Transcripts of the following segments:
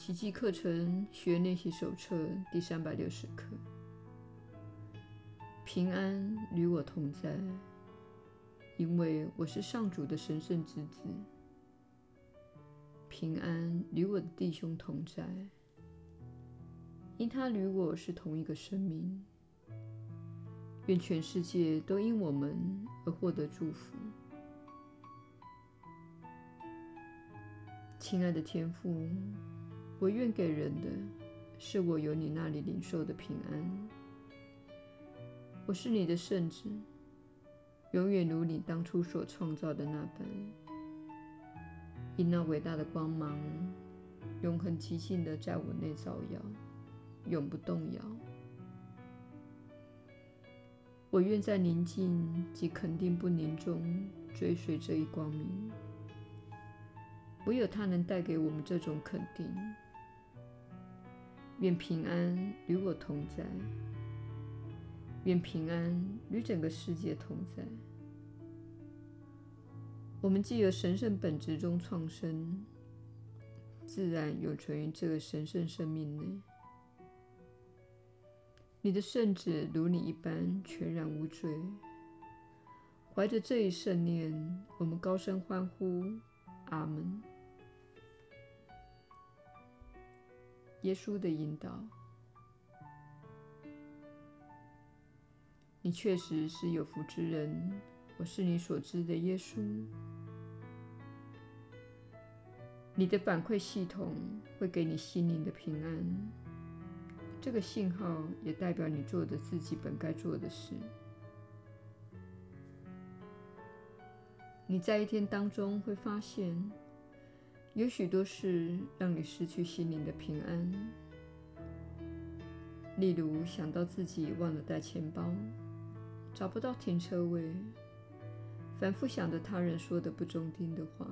奇迹课程学练习手册第三百六十课：平安与我同在，因为我是上主的神圣之子。平安与我的弟兄同在，因他与我是同一个生命。愿全世界都因我们而获得祝福。亲爱的天父，我愿给人的是我由你那里领受的平安。我是你的圣子，永远如你当初所创造的那般。以那伟大的光芒，永恒寂静地在我内照耀，永不动摇。我愿在宁静及肯定不宁中追随这一光明，唯有它能带给我们这种肯定。愿平安与我同在，愿平安与整个世界同在。我们既由神圣本质中创生，自然永存于这个神圣生命内。你的圣子如你一般全然无罪。怀着这一圣念，我们高声欢呼：阿门。耶稣的引导，你确实是有福之人。我是你所知的耶稣。你的反馈系统会给你心灵的平安，这个信号也代表你做的自己本该做的事。你在一天当中会发现，有许多事让你失去心灵的平安，例如想到自己忘了带钱包，找不到停车位。反复想着他人说的不中听的话，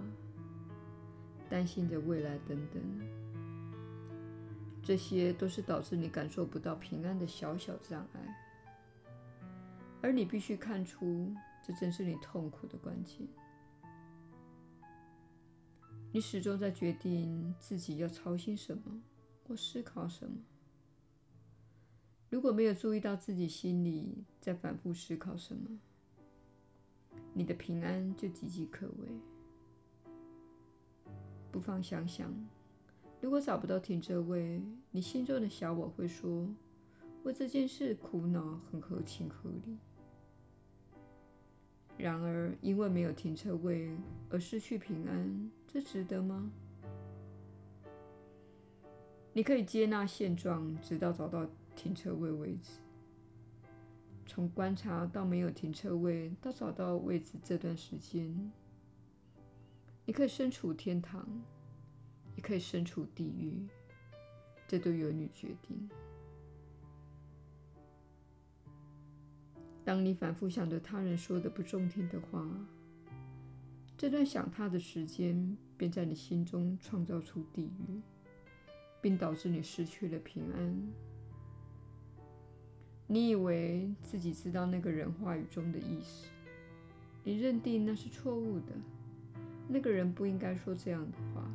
担心着未来等等，这些都是导致你感受不到平安的小小障碍，而你必须看出，这正是你痛苦的关键。你始终在决定自己要操心什么或思考什么。如果没有注意到自己心里在反复思考什么，你的平安就岌岌可危。不妨想想，如果找不到停车位，你心中的小我会说：“为这件事苦恼很合情合理。”然而，因为没有停车位而失去平安，这值得吗？你可以接纳现状，直到找到停车位为止。从观察到没有停车位，到找到位置这段时间，你可以身处天堂，也可以身处地狱，这都由你决定。当你反复想着他人说的不中听的话，这段想他的时间便在你心中创造出地狱，并导致你失去了平安。你以为自己知道那个人话语中的意思，你认定那是错误的，那个人不应该说这样的话。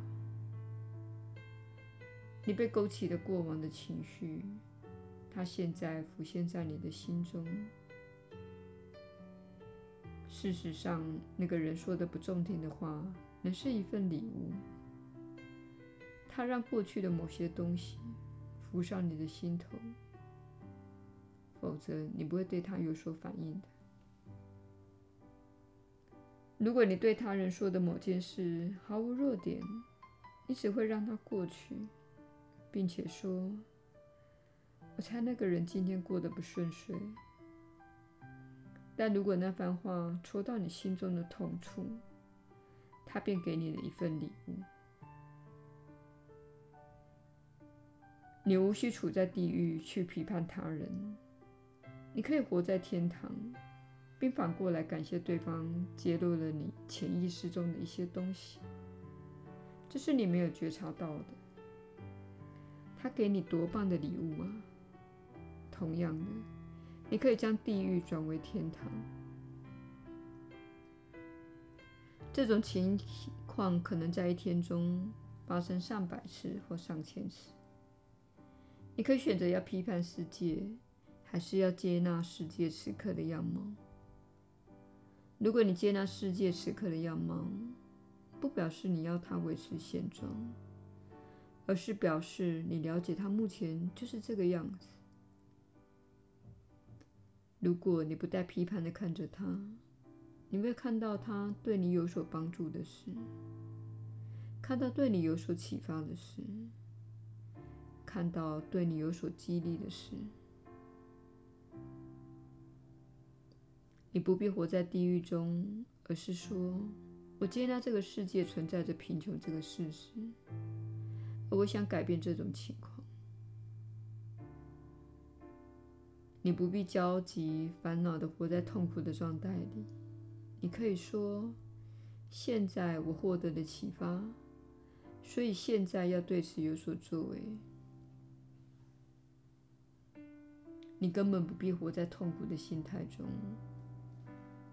你被勾起了过往的情绪，它现在浮现在你的心中。事实上，那个人说的不中听的话，能是一份礼物，它让过去的某些东西浮上你的心头。否则，你不会对他有所反应的。如果你对他人说的某件事毫无弱点，你只会让它过去，并且说：“我猜那个人今天过得不顺遂。”但如果那番话戳到你心中的痛处，他便给你了一份礼物。你无需处在地狱去批判他人。你可以活在天堂，并反过来感谢对方揭露了你潜意识中的一些东西，这是你没有觉察到的。他给你多棒的礼物啊！同样的，你可以将地狱转为天堂。这种情况可能在一天中发生上百次或上千次。你可以选择要批判世界，还是要接纳世界此刻的样貌。如果你接纳世界此刻的样貌，不表示你要它维持现状，而是表示你了解它目前就是这个样子。如果你不带批判的看着他，你会看到他对你有所帮助的事，看到对你有所启发的事。看到对你有所激励的事，你不必活在地狱中，而是说：“我接纳这个世界存在着贫穷这个事实，而我想改变这种情况。”你不必焦急、烦恼地活在痛苦的状态里。你可以说：“现在我获得了启发，所以现在要对此有所作为。”你根本不必活在痛苦的心态中。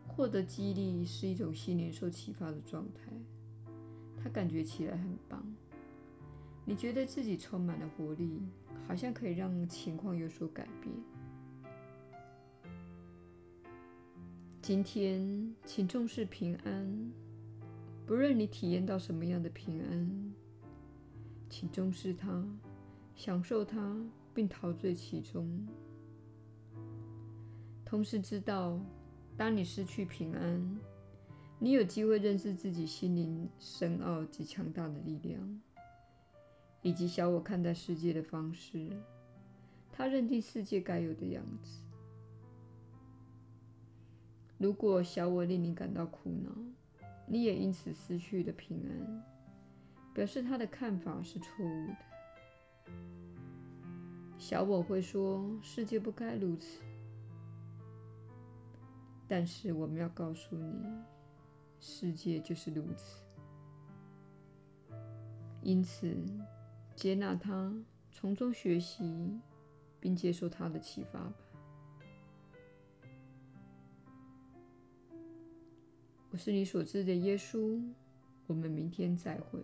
获得激励是一种心灵受启发的状态，它感觉起来很棒。你觉得自己充满了活力，好像可以让情况有所改变。今天，请重视平安，不论你体验到什么样的平安，请重视它，享受它，并陶醉其中。同时知道，当你失去平安，你有机会认识自己心灵深奥及强大的力量，以及小我看待世界的方式。他认定世界该有的样子。如果小我令你感到苦恼，你也因此失去了平安，表示他的看法是错误的。小我会说：“世界不该如此。”但是我们要告诉你，世界就是如此。因此，接纳它，从中学习，并接受它的启发吧。我是你所知的耶稣。我们明天再会。